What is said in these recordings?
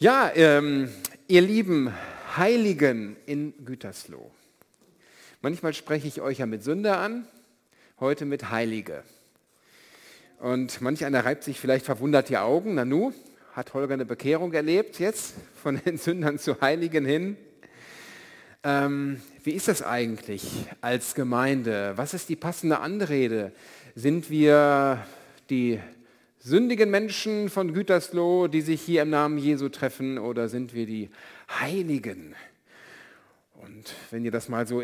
Ja, ähm, ihr lieben Heiligen in Gütersloh. Manchmal spreche ich euch ja mit Sünder an, heute mit Heilige. Und manch einer reibt sich vielleicht verwundert die Augen. Nanu, hat Holger eine Bekehrung erlebt jetzt, von den Sündern zu Heiligen hin? Ähm, wie ist das eigentlich als Gemeinde? Was ist die passende Anrede? Sind wir die sündigen Menschen von Gütersloh, die sich hier im Namen Jesu treffen, oder sind wir die Heiligen? Und wenn ihr das mal so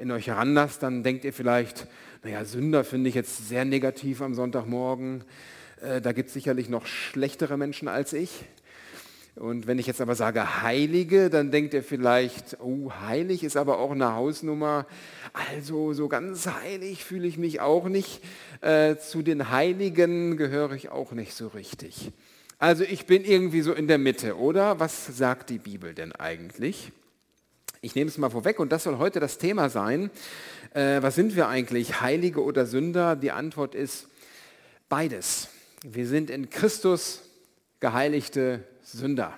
in euch heranlasst, dann denkt ihr vielleicht, naja, Sünder finde ich jetzt sehr negativ am Sonntagmorgen. Äh, da gibt es sicherlich noch schlechtere Menschen als ich. Und wenn ich jetzt aber sage Heilige, dann denkt ihr vielleicht, oh, heilig ist aber auch eine Hausnummer. Also so ganz heilig fühle ich mich auch nicht. Äh, zu den Heiligen gehöre ich auch nicht so richtig. Also ich bin irgendwie so in der Mitte, oder? Was sagt die Bibel denn eigentlich? Ich nehme es mal vorweg und das soll heute das Thema sein. Äh, was sind wir eigentlich, Heilige oder Sünder? Die Antwort ist beides. Wir sind in Christus geheiligte Sünder.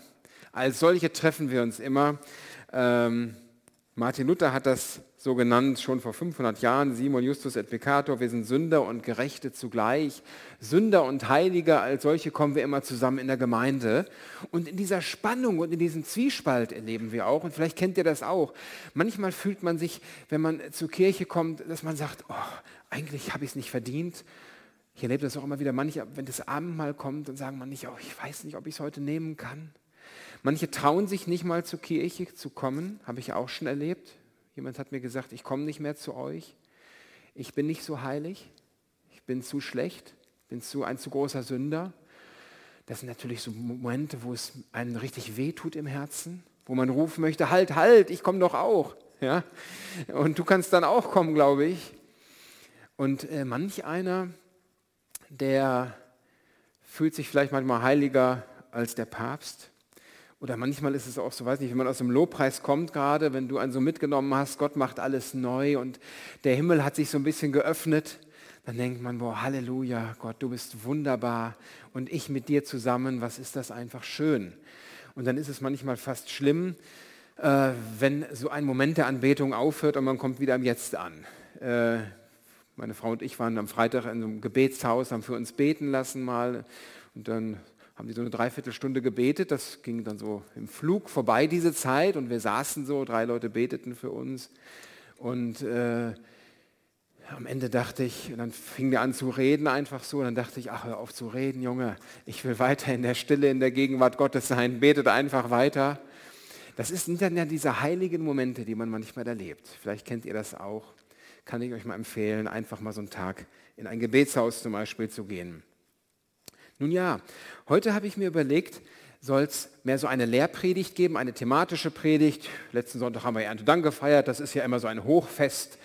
Als solche treffen wir uns immer. Ähm, Martin Luther hat das so genannt, schon vor 500 Jahren, Simon Justus et Peccator, wir sind Sünder und Gerechte zugleich. Sünder und Heilige, als solche kommen wir immer zusammen in der Gemeinde. Und in dieser Spannung und in diesem Zwiespalt erleben wir auch, und vielleicht kennt ihr das auch, manchmal fühlt man sich, wenn man zur Kirche kommt, dass man sagt, oh, eigentlich habe ich es nicht verdient, ich erlebe das auch immer wieder, manche, wenn das Abendmahl kommt, dann sagen man nicht, oh, ich weiß nicht, ob ich es heute nehmen kann. Manche trauen sich nicht mal zur Kirche zu kommen, habe ich auch schon erlebt. Jemand hat mir gesagt, ich komme nicht mehr zu euch. Ich bin nicht so heilig. Ich bin zu schlecht. Bin zu, ein zu großer Sünder. Das sind natürlich so Momente, wo es einem richtig wehtut im Herzen, wo man rufen möchte, halt, halt, ich komme doch auch. Ja? Und du kannst dann auch kommen, glaube ich. Und äh, manch einer, der fühlt sich vielleicht manchmal heiliger als der Papst. Oder manchmal ist es auch so, weiß nicht, wenn man aus dem Lobpreis kommt gerade, wenn du einen so mitgenommen hast, Gott macht alles neu und der Himmel hat sich so ein bisschen geöffnet, dann denkt man, boah, Halleluja, Gott, du bist wunderbar und ich mit dir zusammen, was ist das einfach schön. Und dann ist es manchmal fast schlimm, äh, wenn so ein Moment der Anbetung aufhört und man kommt wieder im Jetzt an. Äh, meine Frau und ich waren am Freitag in einem Gebetshaus, haben für uns beten lassen mal. Und dann haben die so eine Dreiviertelstunde gebetet. Das ging dann so im Flug vorbei, diese Zeit. Und wir saßen so, drei Leute beteten für uns. Und äh, am Ende dachte ich, dann fing der an zu reden einfach so. Und dann dachte ich, ach, hör auf zu reden, Junge. Ich will weiter in der Stille, in der Gegenwart Gottes sein. Betet einfach weiter. Das sind dann ja diese heiligen Momente, die man manchmal erlebt. Vielleicht kennt ihr das auch kann ich euch mal empfehlen, einfach mal so einen Tag in ein Gebetshaus zum Beispiel zu gehen. Nun ja, heute habe ich mir überlegt, soll es mehr so eine Lehrpredigt geben, eine thematische Predigt. Letzten Sonntag haben wir Erntedank gefeiert, das ist ja immer so ein Hochfest.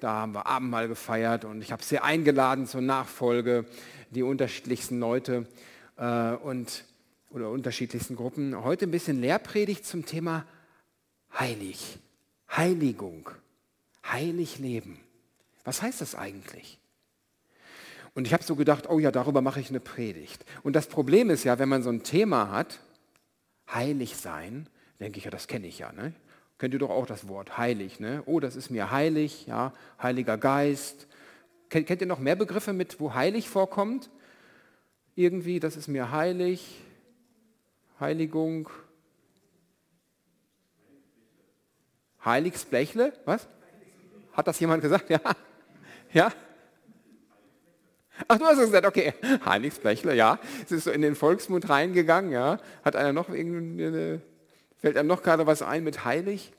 Da haben wir Abendmahl gefeiert und ich habe sie eingeladen zur Nachfolge, die unterschiedlichsten Leute äh, und, oder unterschiedlichsten Gruppen. Heute ein bisschen Lehrpredigt zum Thema Heilig, Heiligung, heilig leben. Was heißt das eigentlich? Und ich habe so gedacht, oh ja, darüber mache ich eine Predigt. Und das Problem ist ja, wenn man so ein Thema hat, heilig sein, denke ich ja, das kenne ich ja. Ne? Kennt ihr doch auch das Wort heilig. Ne? Oh, das ist mir heilig, ja, Heiliger Geist. Kennt, ihr noch mehr Begriffe mit, wo heilig vorkommt? Irgendwie, das ist mir heilig, Heiligung. Heiligsblechle, was? Hat das jemand gesagt? Ja. Ja? Ach, du hast es gesagt, okay. Heiligsblechle, ja. Es ist so in den Volksmund reingegangen, ja. Hat einer noch irgendwie, fällt einem noch gerade was ein mit heilig?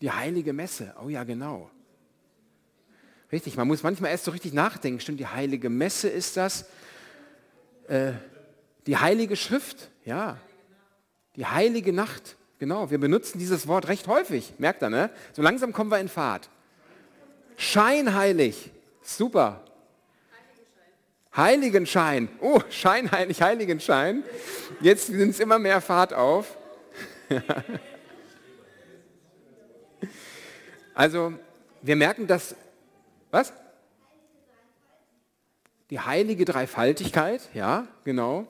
Die heilige Messe, oh ja, genau. Richtig, man muss manchmal erst so richtig nachdenken. Stimmt, die heilige Messe ist das. Äh, die heilige Schrift, ja. Die heilige Nacht. Genau, wir benutzen dieses Wort recht häufig. Merkt ihr, ne? So langsam kommen wir in Fahrt. Scheinheilig. Super. Heiligenschein. Oh, scheinheilig, Heiligenschein. Jetzt sind es immer mehr Fahrt auf. also, wir merken, dass, was? Die heilige Dreifaltigkeit, ja, genau.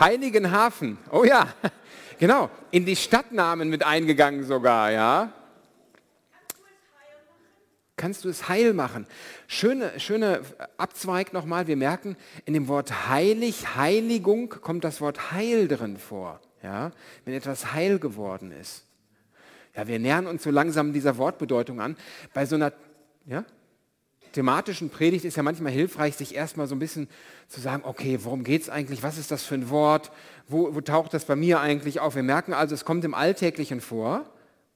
Heiligenhafen. Oh ja, genau. In die Stadtnamen mit eingegangen sogar, ja. Kannst du es heil machen? Schöne, schöne Abzweig nochmal. Wir merken, in dem Wort heilig, Heiligung kommt das Wort heil drin vor. Ja? Wenn etwas heil geworden ist. Ja, wir nähern uns so langsam dieser Wortbedeutung an. Bei so einer, ja? Thematischen Predigt ist ja manchmal hilfreich, sich erstmal so ein bisschen zu sagen, okay, worum geht es eigentlich? Was ist das für ein Wort? Wo, wo, taucht das bei mir eigentlich auf? Wir merken also, es kommt im Alltäglichen vor,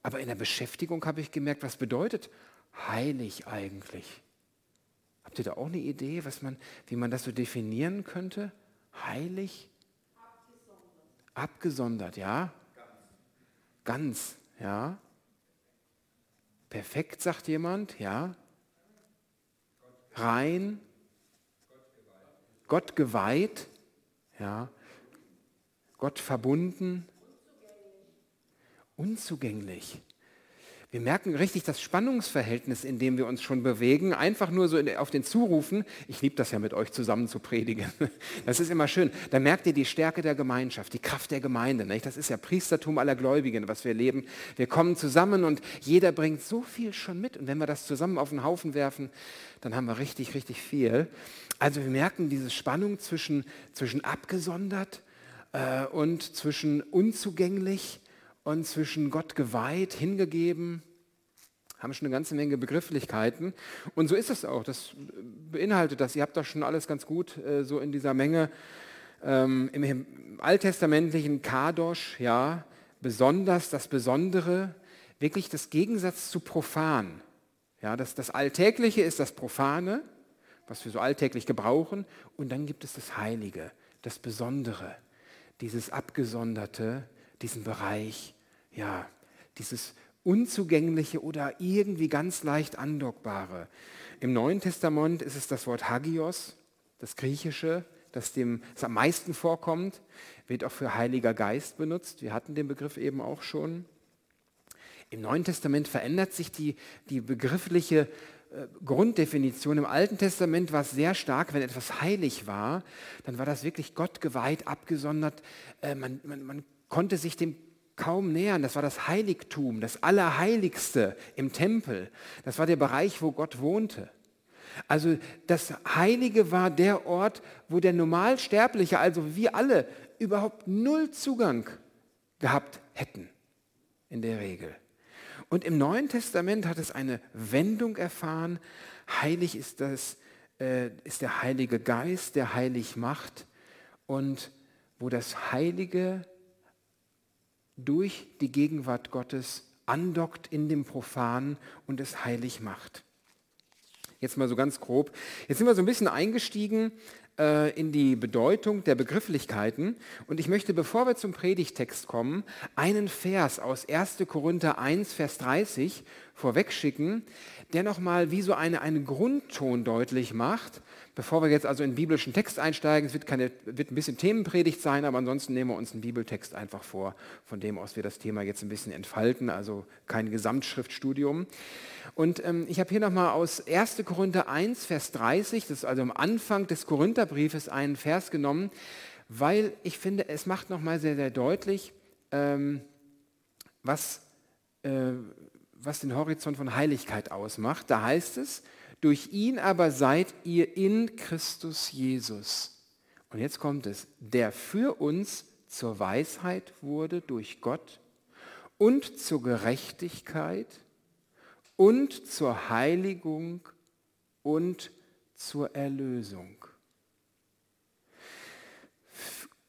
aber in der Beschäftigung habe ich gemerkt, was bedeutet heilig eigentlich? Habt ihr da auch eine Idee, was man, wie man das so definieren könnte? Heilig? Abgesondert, Abgesondert ja? Ganz, ja? Perfekt, sagt jemand, ja? Rein, Gott geweiht, ja, Gott verbunden, unzugänglich. Wir merken richtig das Spannungsverhältnis, in dem wir uns schon bewegen. Einfach nur so auf den Zurufen. Ich liebe das ja mit euch zusammen zu predigen. Das ist immer schön. Da merkt ihr die Stärke der Gemeinschaft, die Kraft der Gemeinde. Nicht? Das ist ja Priestertum aller Gläubigen, was wir leben. Wir kommen zusammen und jeder bringt so viel schon mit. Und wenn wir das zusammen auf den Haufen werfen, dann haben wir richtig, richtig viel. Also wir merken diese Spannung zwischen, zwischen abgesondert äh, und zwischen unzugänglich und zwischen Gott geweiht, hingegeben, haben schon eine ganze Menge Begrifflichkeiten. Und so ist es auch. Das beinhaltet das. Ihr habt das schon alles ganz gut äh, so in dieser Menge. Ähm, Im alttestamentlichen Kadosh, ja, besonders das Besondere, wirklich das Gegensatz zu profan. Ja, das, das Alltägliche ist das Profane, was wir so alltäglich gebrauchen. Und dann gibt es das Heilige, das Besondere, dieses Abgesonderte, diesen Bereich, ja, dieses Unzugängliche oder irgendwie ganz leicht andockbare. Im Neuen Testament ist es das Wort Hagios, das Griechische, das dem das am meisten vorkommt, wird auch für Heiliger Geist benutzt. Wir hatten den Begriff eben auch schon. Im Neuen Testament verändert sich die, die begriffliche äh, Grunddefinition. Im Alten Testament war es sehr stark, wenn etwas heilig war, dann war das wirklich Gott geweiht, abgesondert. Äh, man, man, man konnte sich dem kaum nähern. Das war das Heiligtum, das Allerheiligste im Tempel. Das war der Bereich, wo Gott wohnte. Also das Heilige war der Ort, wo der Normalsterbliche, also wir alle, überhaupt null Zugang gehabt hätten, in der Regel. Und im Neuen Testament hat es eine Wendung erfahren. Heilig ist, das, äh, ist der Heilige Geist, der heilig macht. Und wo das Heilige durch die Gegenwart Gottes andockt in dem Profan und es heilig macht. Jetzt mal so ganz grob. Jetzt sind wir so ein bisschen eingestiegen äh, in die Bedeutung der Begrifflichkeiten und ich möchte, bevor wir zum Predigtext kommen, einen Vers aus 1. Korinther 1, Vers 30 vorwegschicken, der nochmal wie so eine, einen Grundton deutlich macht Bevor wir jetzt also in biblischen Text einsteigen, es wird, keine, wird ein bisschen Themenpredigt sein, aber ansonsten nehmen wir uns einen Bibeltext einfach vor, von dem aus wir das Thema jetzt ein bisschen entfalten, also kein Gesamtschriftstudium. Und ähm, ich habe hier nochmal aus 1. Korinther 1, Vers 30, das ist also am Anfang des Korintherbriefes einen Vers genommen, weil ich finde, es macht nochmal sehr, sehr deutlich, ähm, was, äh, was den Horizont von Heiligkeit ausmacht. Da heißt es, durch ihn aber seid ihr in Christus Jesus. Und jetzt kommt es, der für uns zur Weisheit wurde durch Gott und zur Gerechtigkeit und zur Heiligung und zur Erlösung.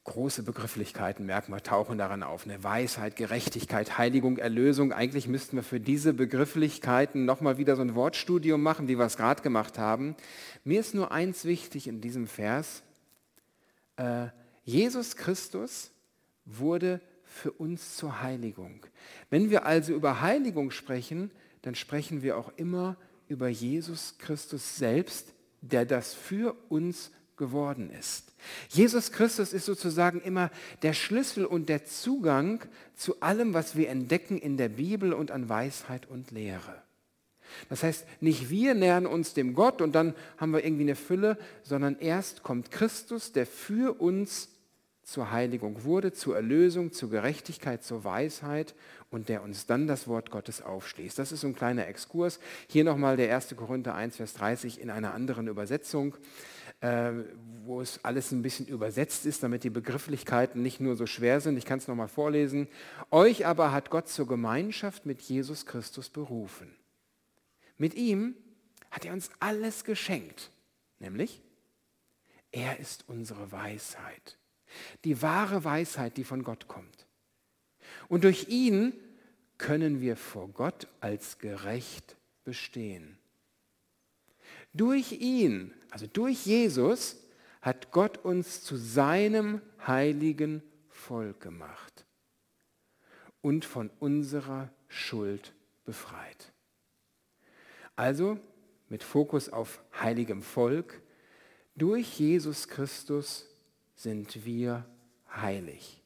Große Begrifflichkeiten, merken wir, tauchen daran auf. Eine Weisheit, Gerechtigkeit, Heiligung, Erlösung. Eigentlich müssten wir für diese Begrifflichkeiten nochmal wieder so ein Wortstudium machen, wie wir es gerade gemacht haben. Mir ist nur eins wichtig in diesem Vers. Äh, Jesus Christus wurde für uns zur Heiligung. Wenn wir also über Heiligung sprechen, dann sprechen wir auch immer über Jesus Christus selbst, der das für uns geworden ist. Jesus Christus ist sozusagen immer der Schlüssel und der Zugang zu allem, was wir entdecken in der Bibel und an Weisheit und Lehre. Das heißt, nicht wir nähern uns dem Gott und dann haben wir irgendwie eine Fülle, sondern erst kommt Christus, der für uns zur Heiligung wurde, zur Erlösung, zur Gerechtigkeit, zur Weisheit und der uns dann das Wort Gottes aufschließt. Das ist so ein kleiner Exkurs. Hier nochmal der 1. Korinther 1, Vers 30 in einer anderen Übersetzung, äh, wo es alles ein bisschen übersetzt ist, damit die Begrifflichkeiten nicht nur so schwer sind. Ich kann es nochmal vorlesen. Euch aber hat Gott zur Gemeinschaft mit Jesus Christus berufen. Mit ihm hat er uns alles geschenkt, nämlich er ist unsere Weisheit. Die wahre Weisheit, die von Gott kommt. Und durch ihn können wir vor Gott als gerecht bestehen. Durch ihn, also durch Jesus, hat Gott uns zu seinem heiligen Volk gemacht und von unserer Schuld befreit. Also mit Fokus auf heiligem Volk, durch Jesus Christus sind wir heilig.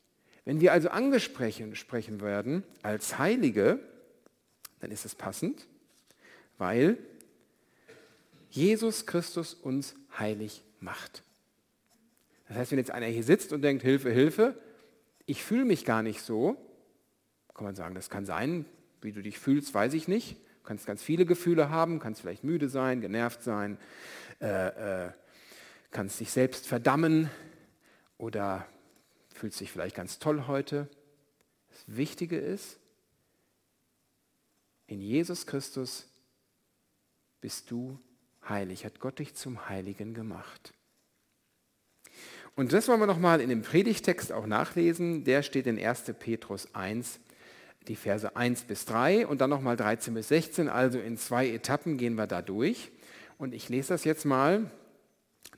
Wenn wir also angesprochen sprechen werden als Heilige, dann ist es passend, weil Jesus Christus uns heilig macht. Das heißt, wenn jetzt einer hier sitzt und denkt, Hilfe, Hilfe, ich fühle mich gar nicht so, kann man sagen, das kann sein, wie du dich fühlst, weiß ich nicht. Du kannst ganz viele Gefühle haben, kannst vielleicht müde sein, genervt sein, äh, äh, kannst dich selbst verdammen, oder fühlt sich vielleicht ganz toll heute. Das Wichtige ist, in Jesus Christus bist du heilig, hat Gott dich zum Heiligen gemacht. Und das wollen wir nochmal in dem Predigtext auch nachlesen. Der steht in 1. Petrus 1, die Verse 1 bis 3 und dann nochmal 13 bis 16. Also in zwei Etappen gehen wir da durch. Und ich lese das jetzt mal.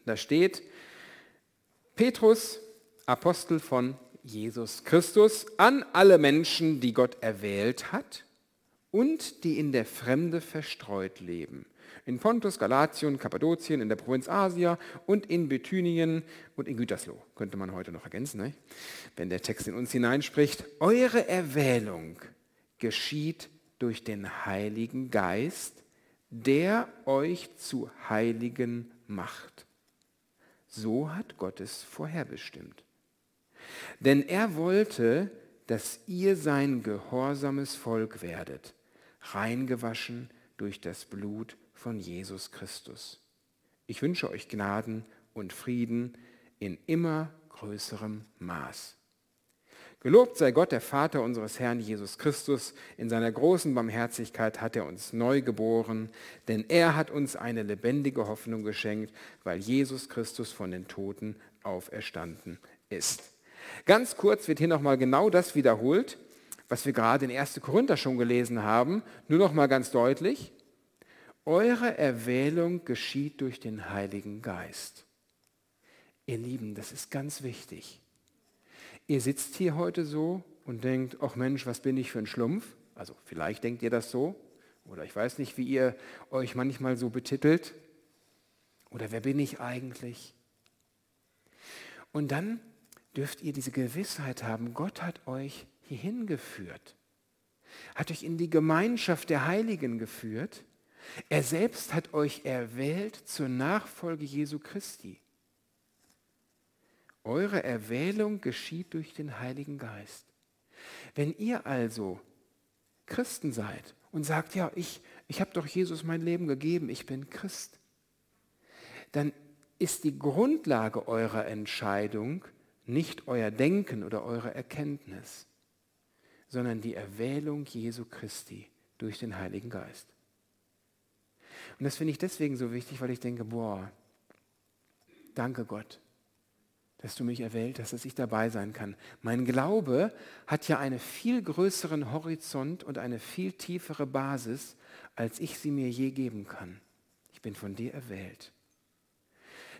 Da steht, Petrus, Apostel von Jesus Christus, an alle Menschen, die Gott erwählt hat und die in der Fremde verstreut leben. In Pontus, Galatien, Kappadokien, in der Provinz Asia und in Bithynien und in Gütersloh. Könnte man heute noch ergänzen, ne? wenn der Text in uns hineinspricht. Eure Erwählung geschieht durch den Heiligen Geist, der euch zu Heiligen macht so hat Gott es vorherbestimmt. Denn er wollte, dass ihr sein gehorsames Volk werdet, reingewaschen durch das Blut von Jesus Christus. Ich wünsche euch Gnaden und Frieden in immer größerem Maß. Gelobt sei Gott, der Vater unseres Herrn Jesus Christus. In seiner großen Barmherzigkeit hat er uns neu geboren, denn er hat uns eine lebendige Hoffnung geschenkt, weil Jesus Christus von den Toten auferstanden ist. Ganz kurz wird hier nochmal genau das wiederholt, was wir gerade in 1. Korinther schon gelesen haben, nur nochmal ganz deutlich. Eure Erwählung geschieht durch den Heiligen Geist. Ihr Lieben, das ist ganz wichtig. Ihr sitzt hier heute so und denkt, ach Mensch, was bin ich für ein Schlumpf? Also vielleicht denkt ihr das so. Oder ich weiß nicht, wie ihr euch manchmal so betitelt. Oder wer bin ich eigentlich? Und dann dürft ihr diese Gewissheit haben, Gott hat euch hierhin geführt, hat euch in die Gemeinschaft der Heiligen geführt. Er selbst hat euch erwählt zur Nachfolge Jesu Christi. Eure Erwählung geschieht durch den Heiligen Geist. Wenn ihr also Christen seid und sagt, ja, ich, ich habe doch Jesus mein Leben gegeben, ich bin Christ, dann ist die Grundlage eurer Entscheidung nicht euer Denken oder eure Erkenntnis, sondern die Erwählung Jesu Christi durch den Heiligen Geist. Und das finde ich deswegen so wichtig, weil ich denke, boah, danke Gott dass du mich erwählt hast, dass ich dabei sein kann. Mein Glaube hat ja einen viel größeren Horizont und eine viel tiefere Basis, als ich sie mir je geben kann. Ich bin von dir erwählt.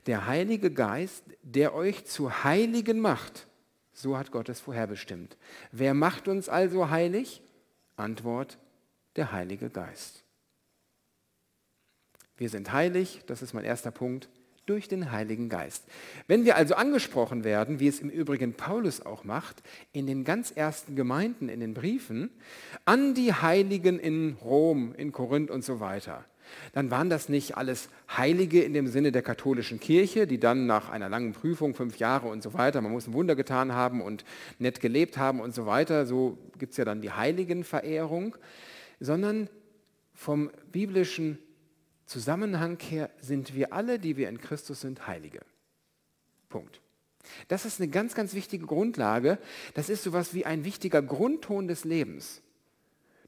Der Heilige Geist, der euch zu Heiligen macht, so hat Gott es vorherbestimmt. Wer macht uns also heilig? Antwort, der Heilige Geist. Wir sind heilig, das ist mein erster Punkt durch den Heiligen Geist. Wenn wir also angesprochen werden, wie es im Übrigen Paulus auch macht, in den ganz ersten Gemeinden, in den Briefen, an die Heiligen in Rom, in Korinth und so weiter, dann waren das nicht alles Heilige in dem Sinne der katholischen Kirche, die dann nach einer langen Prüfung, fünf Jahre und so weiter, man muss ein Wunder getan haben und nett gelebt haben und so weiter, so gibt es ja dann die Heiligenverehrung, sondern vom biblischen Zusammenhang her sind wir alle, die wir in Christus sind, Heilige. Punkt. Das ist eine ganz, ganz wichtige Grundlage. Das ist sowas wie ein wichtiger Grundton des Lebens.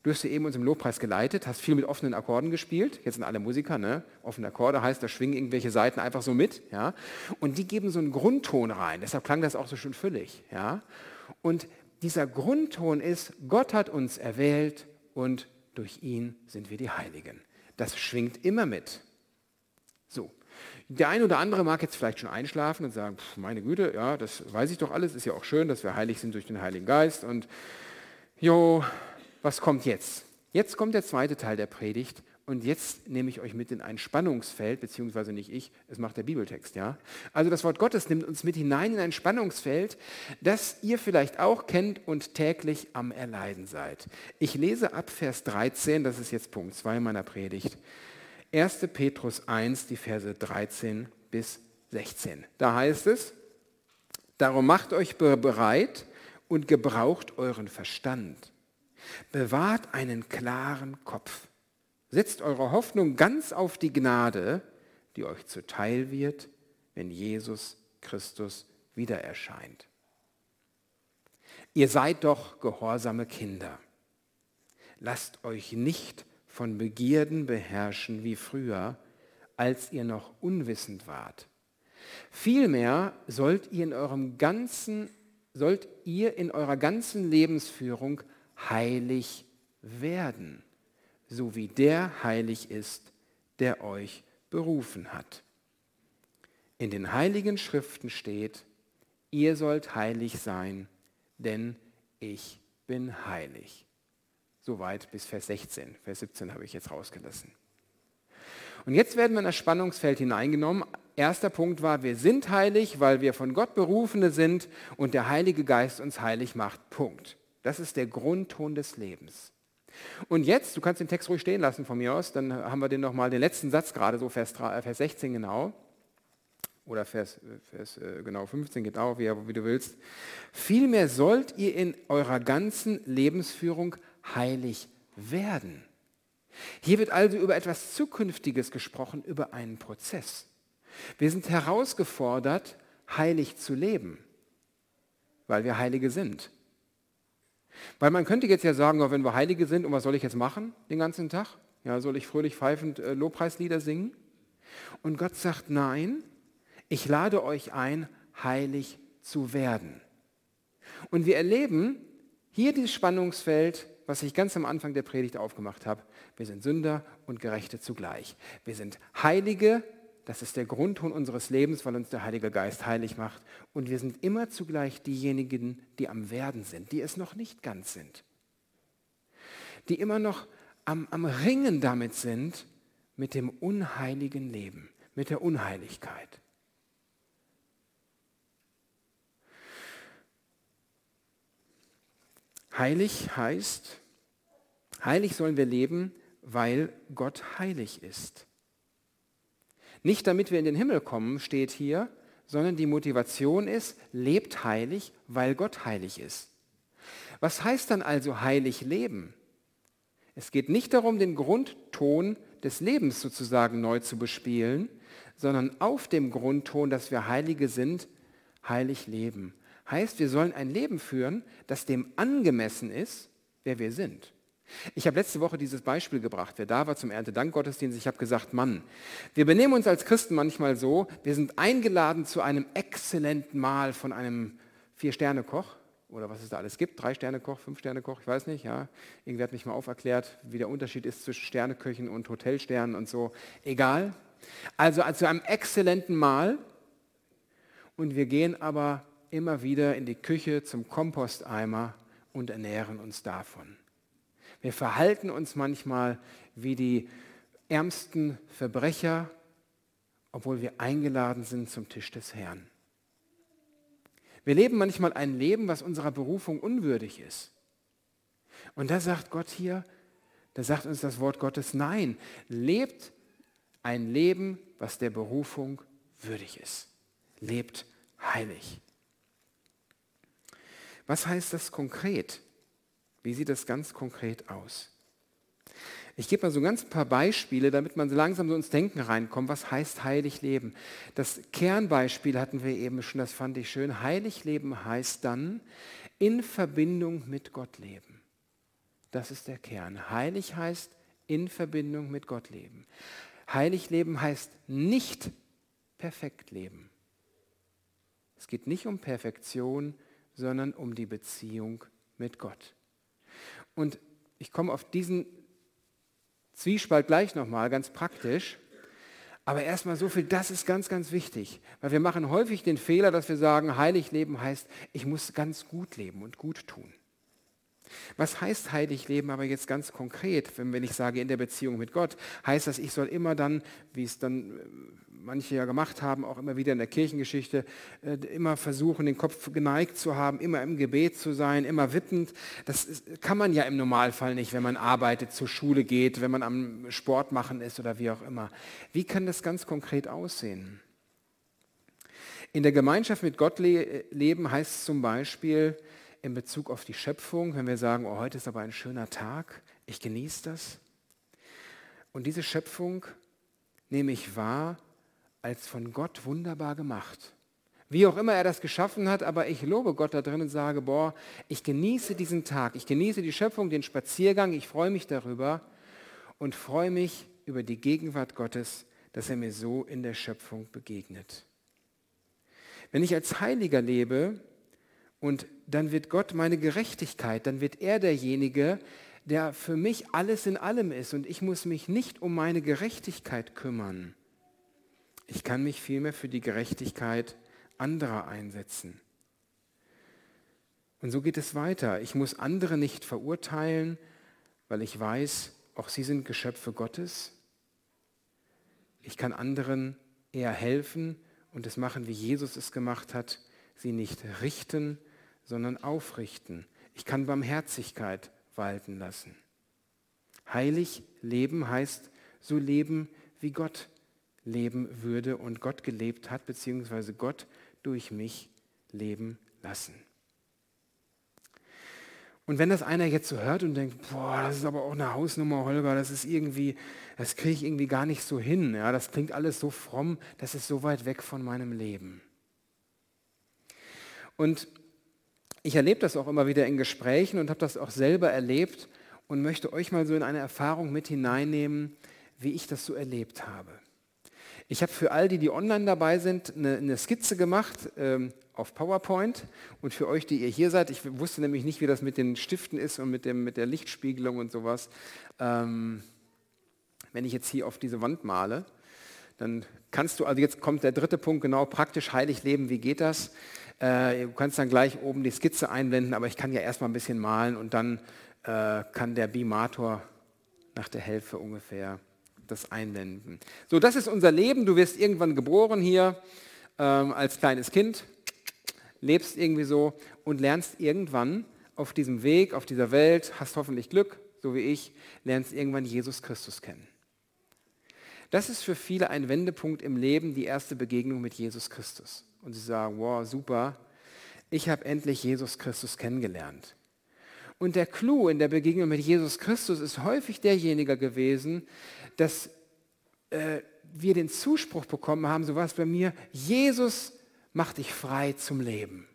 Du hast ja eben uns im Lobpreis geleitet, hast viel mit offenen Akkorden gespielt. Jetzt sind alle Musiker, ne? Offene Akkorde heißt, da schwingen irgendwelche Seiten einfach so mit, ja? Und die geben so einen Grundton rein. Deshalb klang das auch so schön füllig, ja? Und dieser Grundton ist, Gott hat uns erwählt und durch ihn sind wir die Heiligen. Das schwingt immer mit. So. Der eine oder andere mag jetzt vielleicht schon einschlafen und sagen, pff, meine Güte, ja, das weiß ich doch alles, ist ja auch schön, dass wir heilig sind durch den Heiligen Geist und jo, was kommt jetzt? Jetzt kommt der zweite Teil der Predigt und jetzt nehme ich euch mit in ein Spannungsfeld, beziehungsweise nicht ich, es macht der Bibeltext, ja. Also das Wort Gottes nimmt uns mit hinein in ein Spannungsfeld, das ihr vielleicht auch kennt und täglich am Erleiden seid. Ich lese ab Vers 13, das ist jetzt Punkt 2 meiner Predigt. 1. Petrus 1, die Verse 13 bis 16. Da heißt es, darum macht euch bereit und gebraucht euren Verstand Bewahrt einen klaren Kopf. Setzt eure Hoffnung ganz auf die Gnade, die euch zuteil wird, wenn Jesus Christus wieder erscheint. Ihr seid doch gehorsame Kinder. Lasst euch nicht von Begierden beherrschen wie früher, als ihr noch unwissend wart. Vielmehr sollt ihr in eurem ganzen sollt ihr in eurer ganzen Lebensführung heilig werden, so wie der heilig ist, der euch berufen hat. In den heiligen Schriften steht, ihr sollt heilig sein, denn ich bin heilig. Soweit bis Vers 16. Vers 17 habe ich jetzt rausgelassen. Und jetzt werden wir in das Spannungsfeld hineingenommen. Erster Punkt war, wir sind heilig, weil wir von Gott berufene sind und der Heilige Geist uns heilig macht. Punkt. Das ist der Grundton des Lebens. Und jetzt, du kannst den Text ruhig stehen lassen von mir aus, dann haben wir den nochmal, den letzten Satz gerade, so Vers, äh, Vers 16 genau, oder Vers, Vers äh, genau 15 geht auch, wie, wie du willst. Vielmehr sollt ihr in eurer ganzen Lebensführung heilig werden. Hier wird also über etwas Zukünftiges gesprochen, über einen Prozess. Wir sind herausgefordert, heilig zu leben, weil wir Heilige sind. Weil man könnte jetzt ja sagen, wenn wir Heilige sind, und was soll ich jetzt machen den ganzen Tag? Ja, soll ich fröhlich pfeifend äh, Lobpreislieder singen? Und Gott sagt, nein, ich lade euch ein, heilig zu werden. Und wir erleben hier dieses Spannungsfeld, was ich ganz am Anfang der Predigt aufgemacht habe. Wir sind Sünder und Gerechte zugleich. Wir sind Heilige das ist der Grundton unseres Lebens, weil uns der Heilige Geist heilig macht. Und wir sind immer zugleich diejenigen, die am Werden sind, die es noch nicht ganz sind. Die immer noch am, am Ringen damit sind, mit dem unheiligen Leben, mit der Unheiligkeit. Heilig heißt, heilig sollen wir leben, weil Gott heilig ist. Nicht damit wir in den Himmel kommen, steht hier, sondern die Motivation ist, lebt heilig, weil Gott heilig ist. Was heißt dann also heilig leben? Es geht nicht darum, den Grundton des Lebens sozusagen neu zu bespielen, sondern auf dem Grundton, dass wir Heilige sind, heilig leben. Heißt, wir sollen ein Leben führen, das dem angemessen ist, wer wir sind. Ich habe letzte Woche dieses Beispiel gebracht. Wer da war zum Erntedankgottesdienst, ich habe gesagt, Mann, wir benehmen uns als Christen manchmal so, wir sind eingeladen zu einem exzellenten Mahl von einem Vier-Sterne-Koch oder was es da alles gibt, Drei-Sterne-Koch, Fünf-Sterne-Koch, ich weiß nicht, ja. Irgendwer hat mich mal auferklärt, wie der Unterschied ist zwischen Sterneköchen und Hotelsternen und so. Egal. Also zu einem exzellenten Mahl und wir gehen aber immer wieder in die Küche zum Komposteimer und ernähren uns davon. Wir verhalten uns manchmal wie die ärmsten Verbrecher, obwohl wir eingeladen sind zum Tisch des Herrn. Wir leben manchmal ein Leben, was unserer Berufung unwürdig ist. Und da sagt Gott hier, Da sagt uns das Wort Gottes, nein, lebt ein Leben, was der Berufung würdig ist. Lebt heilig. Was heißt das konkret? Wie sieht das ganz konkret aus? Ich gebe mal so ganz paar Beispiele, damit man so langsam so ins Denken reinkommt. Was heißt heilig leben? Das Kernbeispiel hatten wir eben schon, das fand ich schön. Heilig leben heißt dann in Verbindung mit Gott leben. Das ist der Kern. Heilig heißt in Verbindung mit Gott leben. Heilig leben heißt nicht perfekt leben. Es geht nicht um Perfektion, sondern um die Beziehung mit Gott. Und ich komme auf diesen Zwiespalt gleich nochmal, ganz praktisch. Aber erstmal so viel, das ist ganz, ganz wichtig. Weil wir machen häufig den Fehler, dass wir sagen, heilig leben heißt, ich muss ganz gut leben und gut tun. Was heißt heilig leben aber jetzt ganz konkret, wenn ich sage in der Beziehung mit Gott? Heißt das, ich soll immer dann, wie es dann äh, manche ja gemacht haben, auch immer wieder in der Kirchengeschichte, äh, immer versuchen, den Kopf geneigt zu haben, immer im Gebet zu sein, immer wippend. Das kann man ja im Normalfall nicht, wenn man arbeitet, zur Schule geht, wenn man am Sport machen ist oder wie auch immer. Wie kann das ganz konkret aussehen? In der Gemeinschaft mit Gott leben heißt zum Beispiel, in Bezug auf die Schöpfung, wenn wir sagen, oh, heute ist aber ein schöner Tag, ich genieße das. Und diese Schöpfung nehme ich wahr als von Gott wunderbar gemacht. Wie auch immer er das geschaffen hat, aber ich lobe Gott da drin und sage, boah, ich genieße diesen Tag, ich genieße die Schöpfung, den Spaziergang, ich freue mich darüber und freue mich über die Gegenwart Gottes, dass er mir so in der Schöpfung begegnet. Wenn ich als Heiliger lebe, und dann wird Gott meine Gerechtigkeit, dann wird er derjenige, der für mich alles in allem ist und ich muss mich nicht um meine Gerechtigkeit kümmern. Ich kann mich vielmehr für die Gerechtigkeit anderer einsetzen. Und so geht es weiter. Ich muss andere nicht verurteilen, weil ich weiß, auch sie sind Geschöpfe Gottes. Ich kann anderen eher helfen und es machen, wie Jesus es gemacht hat, sie nicht richten, sondern aufrichten. Ich kann Barmherzigkeit walten lassen. Heilig leben heißt so leben, wie Gott leben würde und Gott gelebt hat, beziehungsweise Gott durch mich leben lassen. Und wenn das einer jetzt so hört und denkt, boah, das ist aber auch eine Hausnummer, Holger, das ist irgendwie, das kriege ich irgendwie gar nicht so hin, ja, das klingt alles so fromm, das ist so weit weg von meinem Leben. Und ich erlebe das auch immer wieder in Gesprächen und habe das auch selber erlebt und möchte euch mal so in eine Erfahrung mit hineinnehmen, wie ich das so erlebt habe. Ich habe für all die, die online dabei sind, eine, eine Skizze gemacht ähm, auf PowerPoint und für euch, die ihr hier seid, ich wusste nämlich nicht, wie das mit den Stiften ist und mit, dem, mit der Lichtspiegelung und sowas. Ähm, wenn ich jetzt hier auf diese Wand male, dann kannst du, also jetzt kommt der dritte Punkt, genau praktisch heilig leben, wie geht das? Äh, du kannst dann gleich oben die Skizze einblenden, aber ich kann ja erstmal ein bisschen malen und dann äh, kann der Bimator nach der Hälfte ungefähr das einblenden. So, das ist unser Leben. Du wirst irgendwann geboren hier ähm, als kleines Kind, lebst irgendwie so und lernst irgendwann auf diesem Weg, auf dieser Welt, hast hoffentlich Glück, so wie ich, lernst irgendwann Jesus Christus kennen. Das ist für viele ein Wendepunkt im Leben, die erste Begegnung mit Jesus Christus und sie sagen, wow, super, ich habe endlich Jesus Christus kennengelernt. Und der Clou in der Begegnung mit Jesus Christus ist häufig derjenige gewesen, dass äh, wir den Zuspruch bekommen haben, so war es bei mir, Jesus macht dich frei zum Leben.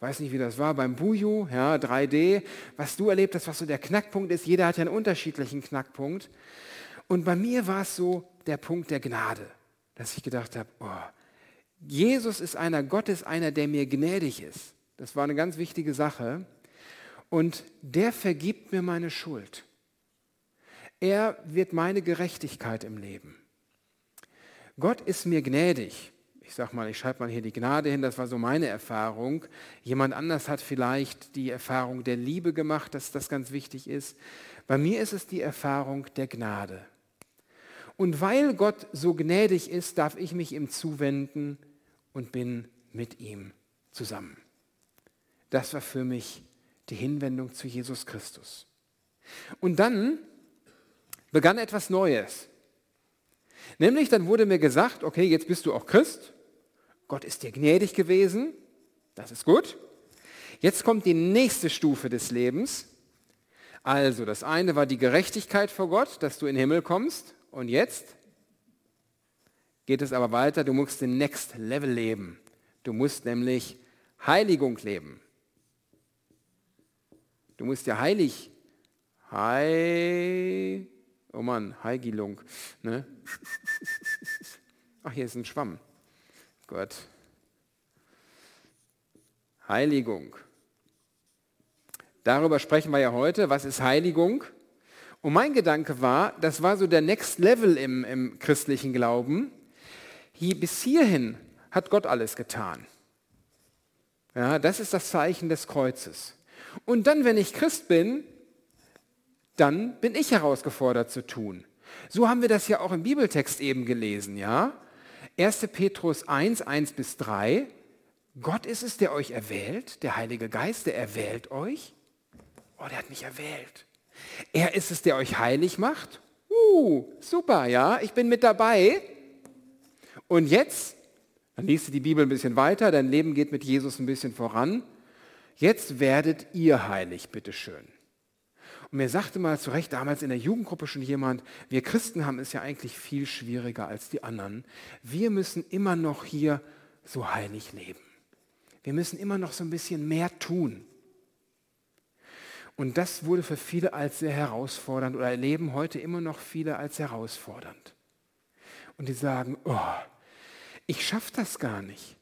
Weiß nicht, wie das war beim Buju, ja, 3D, was du erlebt hast, was so der Knackpunkt ist. Jeder hat ja einen unterschiedlichen Knackpunkt. Und bei mir war es so der Punkt der Gnade, dass ich gedacht habe, oh, Jesus ist einer, Gott ist einer, der mir gnädig ist. Das war eine ganz wichtige Sache. Und der vergibt mir meine Schuld. Er wird meine Gerechtigkeit im Leben. Gott ist mir gnädig. Ich sage mal, ich schreibe mal hier die Gnade hin, das war so meine Erfahrung. Jemand anders hat vielleicht die Erfahrung der Liebe gemacht, dass das ganz wichtig ist. Bei mir ist es die Erfahrung der Gnade. Und weil Gott so gnädig ist, darf ich mich ihm zuwenden und bin mit ihm zusammen. Das war für mich die Hinwendung zu Jesus Christus. Und dann begann etwas Neues. Nämlich dann wurde mir gesagt, okay, jetzt bist du auch Christ, Gott ist dir gnädig gewesen, das ist gut. Jetzt kommt die nächste Stufe des Lebens. Also, das eine war die Gerechtigkeit vor Gott, dass du in den Himmel kommst. Und jetzt geht es aber weiter, du musst den Next Level leben. Du musst nämlich Heiligung leben. Du musst ja heilig, hei, oh Mann, Heigilung. Ne? Ach, hier ist ein Schwamm. Gott. Heiligung. Darüber sprechen wir ja heute. Was ist Heiligung? Und mein Gedanke war, das war so der Next Level im, im christlichen Glauben. Hier, bis hierhin hat Gott alles getan. Ja, das ist das Zeichen des Kreuzes. Und dann, wenn ich Christ bin, dann bin ich herausgefordert zu tun. So haben wir das ja auch im Bibeltext eben gelesen, ja? 1. Petrus 1, 1 bis 3. Gott ist es, der euch erwählt, der Heilige Geist, der erwählt euch. Oh, der hat mich erwählt. Er ist es, der euch heilig macht. Uh, super, ja, ich bin mit dabei. Und jetzt, dann liest du die Bibel ein bisschen weiter, dein Leben geht mit Jesus ein bisschen voran. Jetzt werdet ihr heilig, bitteschön. Und mir sagte mal zu Recht damals in der Jugendgruppe schon jemand, wir Christen haben es ja eigentlich viel schwieriger als die anderen. Wir müssen immer noch hier so heilig leben. Wir müssen immer noch so ein bisschen mehr tun. Und das wurde für viele als sehr herausfordernd oder erleben heute immer noch viele als herausfordernd. Und die sagen, oh, ich schaffe das gar nicht.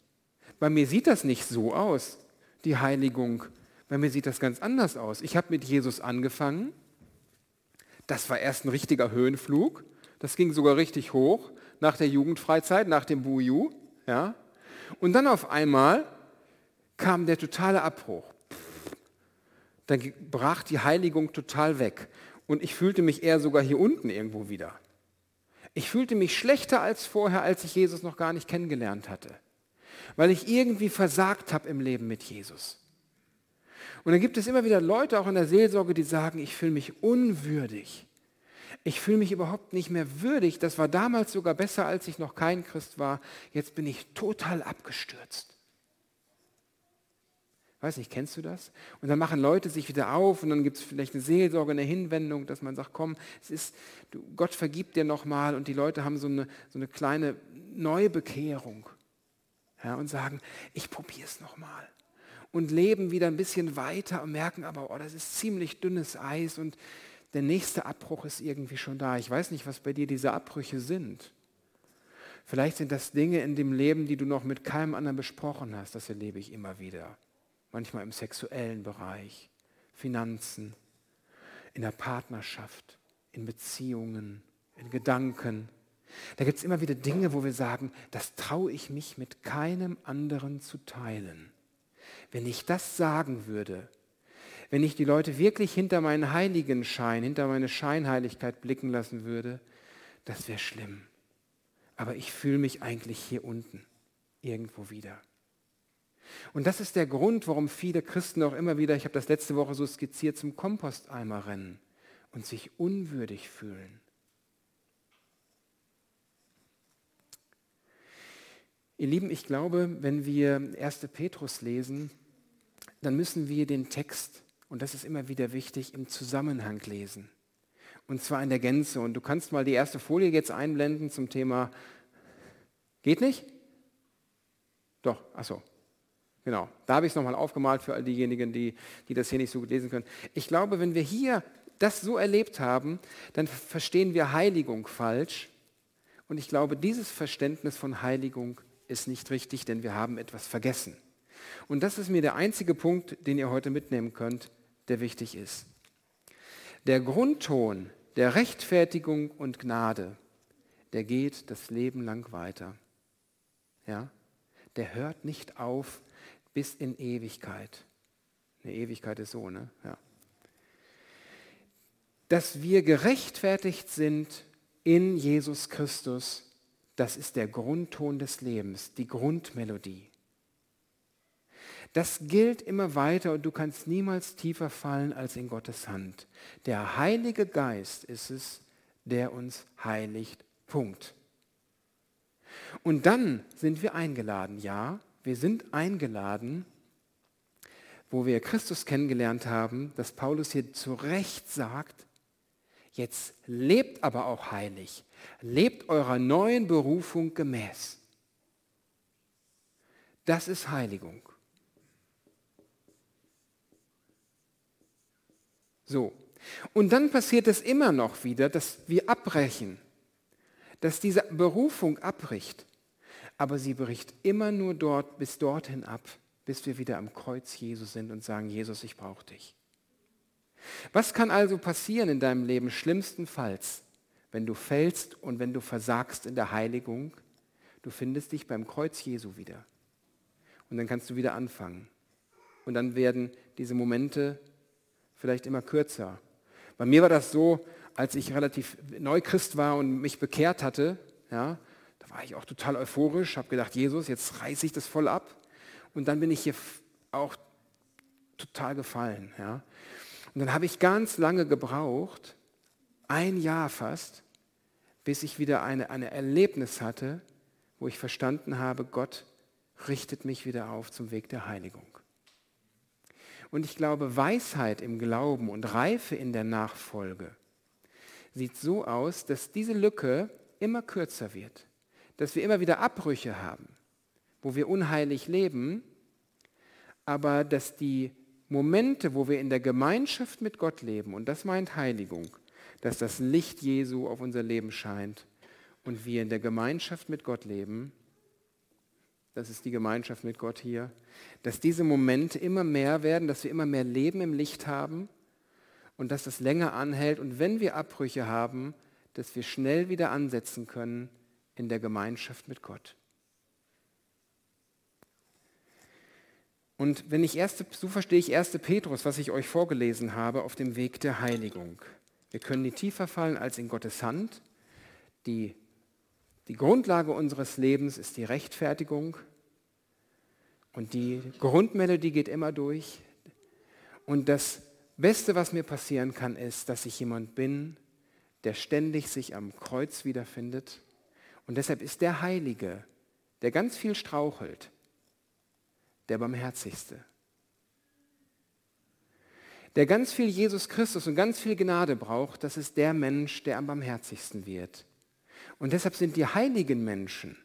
Bei mir sieht das nicht so aus, die Heiligung. Bei mir sieht das ganz anders aus. Ich habe mit Jesus angefangen. Das war erst ein richtiger Höhenflug. Das ging sogar richtig hoch nach der Jugendfreizeit, nach dem Buju. Ja. Und dann auf einmal kam der totale Abbruch dann brach die Heiligung total weg. Und ich fühlte mich eher sogar hier unten irgendwo wieder. Ich fühlte mich schlechter als vorher, als ich Jesus noch gar nicht kennengelernt hatte. Weil ich irgendwie versagt habe im Leben mit Jesus. Und dann gibt es immer wieder Leute, auch in der Seelsorge, die sagen, ich fühle mich unwürdig. Ich fühle mich überhaupt nicht mehr würdig. Das war damals sogar besser, als ich noch kein Christ war. Jetzt bin ich total abgestürzt. Weiß nicht, kennst du das? Und dann machen Leute sich wieder auf und dann gibt es vielleicht eine Seelsorge, eine Hinwendung, dass man sagt, komm, es ist, du, Gott vergibt dir nochmal und die Leute haben so eine, so eine kleine Neubekehrung ja, und sagen, ich probiere es nochmal. Und leben wieder ein bisschen weiter und merken aber, oh, das ist ziemlich dünnes Eis und der nächste Abbruch ist irgendwie schon da. Ich weiß nicht, was bei dir diese Abbrüche sind. Vielleicht sind das Dinge in dem Leben, die du noch mit keinem anderen besprochen hast. Das erlebe ich immer wieder manchmal im sexuellen Bereich, Finanzen, in der Partnerschaft, in Beziehungen, in Gedanken. Da gibt es immer wieder Dinge, wo wir sagen, das traue ich mich mit keinem anderen zu teilen. Wenn ich das sagen würde, wenn ich die Leute wirklich hinter meinen Heiligenschein, hinter meine Scheinheiligkeit blicken lassen würde, das wäre schlimm. Aber ich fühle mich eigentlich hier unten irgendwo wieder. Und das ist der Grund, warum viele Christen auch immer wieder, ich habe das letzte Woche so skizziert, zum Komposteimer rennen und sich unwürdig fühlen. Ihr Lieben, ich glaube, wenn wir 1. Petrus lesen, dann müssen wir den Text, und das ist immer wieder wichtig, im Zusammenhang lesen. Und zwar in der Gänze. Und du kannst mal die erste Folie jetzt einblenden zum Thema. Geht nicht? Doch, achso, Genau, da habe ich es nochmal aufgemalt für all diejenigen, die, die das hier nicht so gut lesen können. Ich glaube, wenn wir hier das so erlebt haben, dann verstehen wir Heiligung falsch. Und ich glaube, dieses Verständnis von Heiligung ist nicht richtig, denn wir haben etwas vergessen. Und das ist mir der einzige Punkt, den ihr heute mitnehmen könnt, der wichtig ist. Der Grundton der Rechtfertigung und Gnade, der geht das Leben lang weiter. Ja? Der hört nicht auf, bis in Ewigkeit. Eine Ewigkeit ist so, ne? Ja. Dass wir gerechtfertigt sind in Jesus Christus, das ist der Grundton des Lebens, die Grundmelodie. Das gilt immer weiter und du kannst niemals tiefer fallen als in Gottes Hand. Der Heilige Geist ist es, der uns heiligt. Punkt. Und dann sind wir eingeladen, ja, wir sind eingeladen, wo wir Christus kennengelernt haben, dass Paulus hier zu Recht sagt, jetzt lebt aber auch heilig, lebt eurer neuen Berufung gemäß. Das ist Heiligung. So. Und dann passiert es immer noch wieder, dass wir abbrechen, dass diese Berufung abbricht. Aber sie bricht immer nur dort bis dorthin ab, bis wir wieder am Kreuz Jesus sind und sagen, Jesus, ich brauche dich. Was kann also passieren in deinem Leben schlimmstenfalls, wenn du fällst und wenn du versagst in der Heiligung? Du findest dich beim Kreuz Jesu wieder. Und dann kannst du wieder anfangen. Und dann werden diese Momente vielleicht immer kürzer. Bei mir war das so, als ich relativ neu Christ war und mich bekehrt hatte, ja, war ich auch total euphorisch, habe gedacht, Jesus, jetzt reiße ich das voll ab. Und dann bin ich hier auch total gefallen. Ja. Und dann habe ich ganz lange gebraucht, ein Jahr fast, bis ich wieder eine, eine Erlebnis hatte, wo ich verstanden habe, Gott richtet mich wieder auf zum Weg der Heiligung. Und ich glaube, Weisheit im Glauben und Reife in der Nachfolge sieht so aus, dass diese Lücke immer kürzer wird, dass wir immer wieder Abbrüche haben, wo wir unheilig leben, aber dass die Momente, wo wir in der Gemeinschaft mit Gott leben, und das meint Heiligung, dass das Licht Jesu auf unser Leben scheint und wir in der Gemeinschaft mit Gott leben, das ist die Gemeinschaft mit Gott hier, dass diese Momente immer mehr werden, dass wir immer mehr Leben im Licht haben und dass das länger anhält und wenn wir Abbrüche haben, dass wir schnell wieder ansetzen können in der Gemeinschaft mit Gott. Und wenn ich erste, so verstehe ich 1. Petrus, was ich euch vorgelesen habe, auf dem Weg der Heiligung. Wir können nie tiefer fallen als in Gottes Hand. Die die Grundlage unseres Lebens ist die Rechtfertigung und die Grundmelodie geht immer durch. Und das Beste, was mir passieren kann, ist, dass ich jemand bin, der ständig sich am Kreuz wiederfindet. Und deshalb ist der Heilige, der ganz viel strauchelt, der barmherzigste. Der ganz viel Jesus Christus und ganz viel Gnade braucht, das ist der Mensch, der am barmherzigsten wird. Und deshalb sind die heiligen Menschen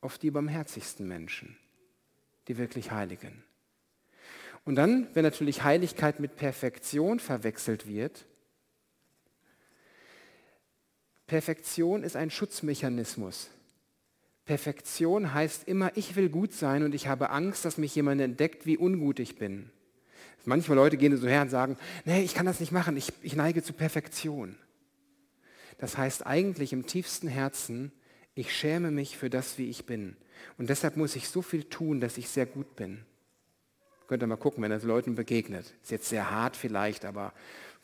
oft die barmherzigsten Menschen, die wirklich Heiligen. Und dann, wenn natürlich Heiligkeit mit Perfektion verwechselt wird, Perfektion ist ein Schutzmechanismus. Perfektion heißt immer, ich will gut sein und ich habe Angst, dass mich jemand entdeckt, wie ungut ich bin. Manchmal Leute gehen so her und sagen, nee, ich kann das nicht machen, ich, ich neige zu Perfektion. Das heißt eigentlich im tiefsten Herzen, ich schäme mich für das, wie ich bin. Und deshalb muss ich so viel tun, dass ich sehr gut bin. Könnt ihr mal gucken, wenn das Leuten begegnet. Ist jetzt sehr hart vielleicht, aber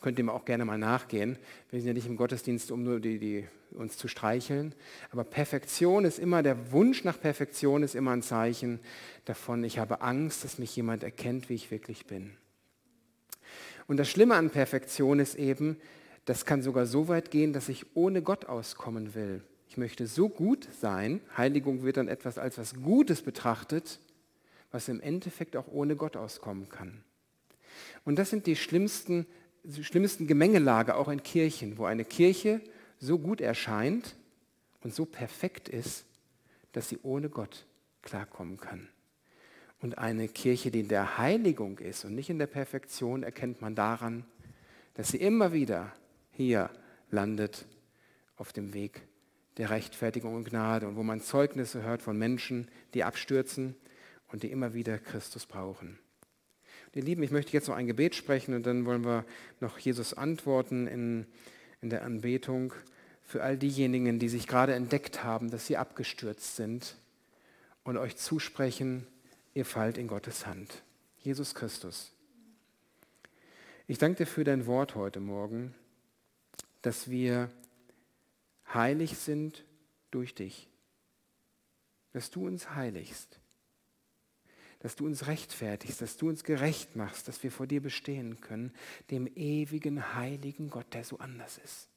könnt ihr mir auch gerne mal nachgehen. Wir sind ja nicht im Gottesdienst, um nur die, die, uns zu streicheln. Aber Perfektion ist immer, der Wunsch nach Perfektion ist immer ein Zeichen davon, ich habe Angst, dass mich jemand erkennt, wie ich wirklich bin. Und das Schlimme an Perfektion ist eben, das kann sogar so weit gehen, dass ich ohne Gott auskommen will. Ich möchte so gut sein, Heiligung wird dann etwas als was Gutes betrachtet, was im Endeffekt auch ohne Gott auskommen kann. Und das sind die schlimmsten, schlimmsten Gemengelage auch in Kirchen, wo eine Kirche so gut erscheint und so perfekt ist, dass sie ohne Gott klarkommen kann. Und eine Kirche, die in der Heiligung ist und nicht in der Perfektion, erkennt man daran, dass sie immer wieder hier landet auf dem Weg der Rechtfertigung und Gnade und wo man Zeugnisse hört von Menschen, die abstürzen und die immer wieder Christus brauchen. Ihr Lieben, ich möchte jetzt noch ein Gebet sprechen und dann wollen wir noch Jesus antworten in, in der Anbetung für all diejenigen, die sich gerade entdeckt haben, dass sie abgestürzt sind und euch zusprechen, ihr fallt in Gottes Hand. Jesus Christus. Ich danke dir für dein Wort heute Morgen dass wir heilig sind durch dich. Dass du uns heiligst. Dass du uns rechtfertigst, dass du uns gerecht machst, dass wir vor dir bestehen können, dem ewigen, heiligen Gott, der so anders ist.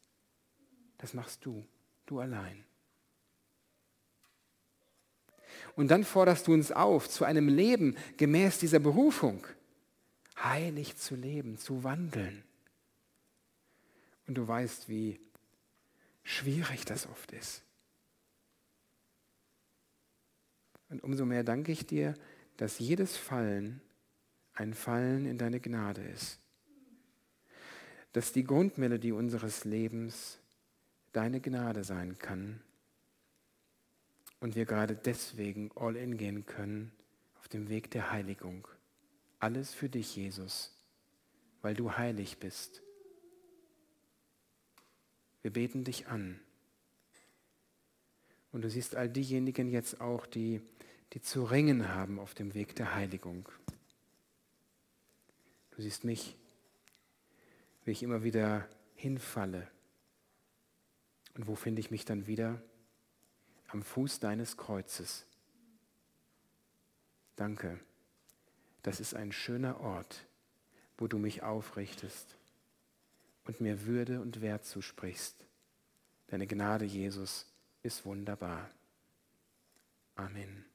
Das machst du, du allein. Und dann forderst du uns auf zu einem Leben gemäß dieser Berufung, heilig zu leben, zu wandeln. Und du weißt, wie schwierig das oft ist. Und umso mehr danke ich dir, dass jedes Fallen ein Fallen in deine Gnade ist. Dass die Grundmelodie unseres Lebens deine Gnade sein kann und wir gerade deswegen all in gehen können auf dem Weg der Heiligung. Alles für dich, Jesus, weil du heilig bist. Wir beten dich an. Und du siehst all diejenigen jetzt auch, die, die zu ringen haben auf dem Weg der Heiligung. Du siehst mich, wie ich immer wieder hinfalle. Und wo finde ich mich dann wieder? Am Fuß deines Kreuzes. Danke. Das ist ein schöner Ort, wo du mich aufrichtest und mir Würde und Wert zusprichst. Deine Gnade, Jesus, ist wunderbar. Amen.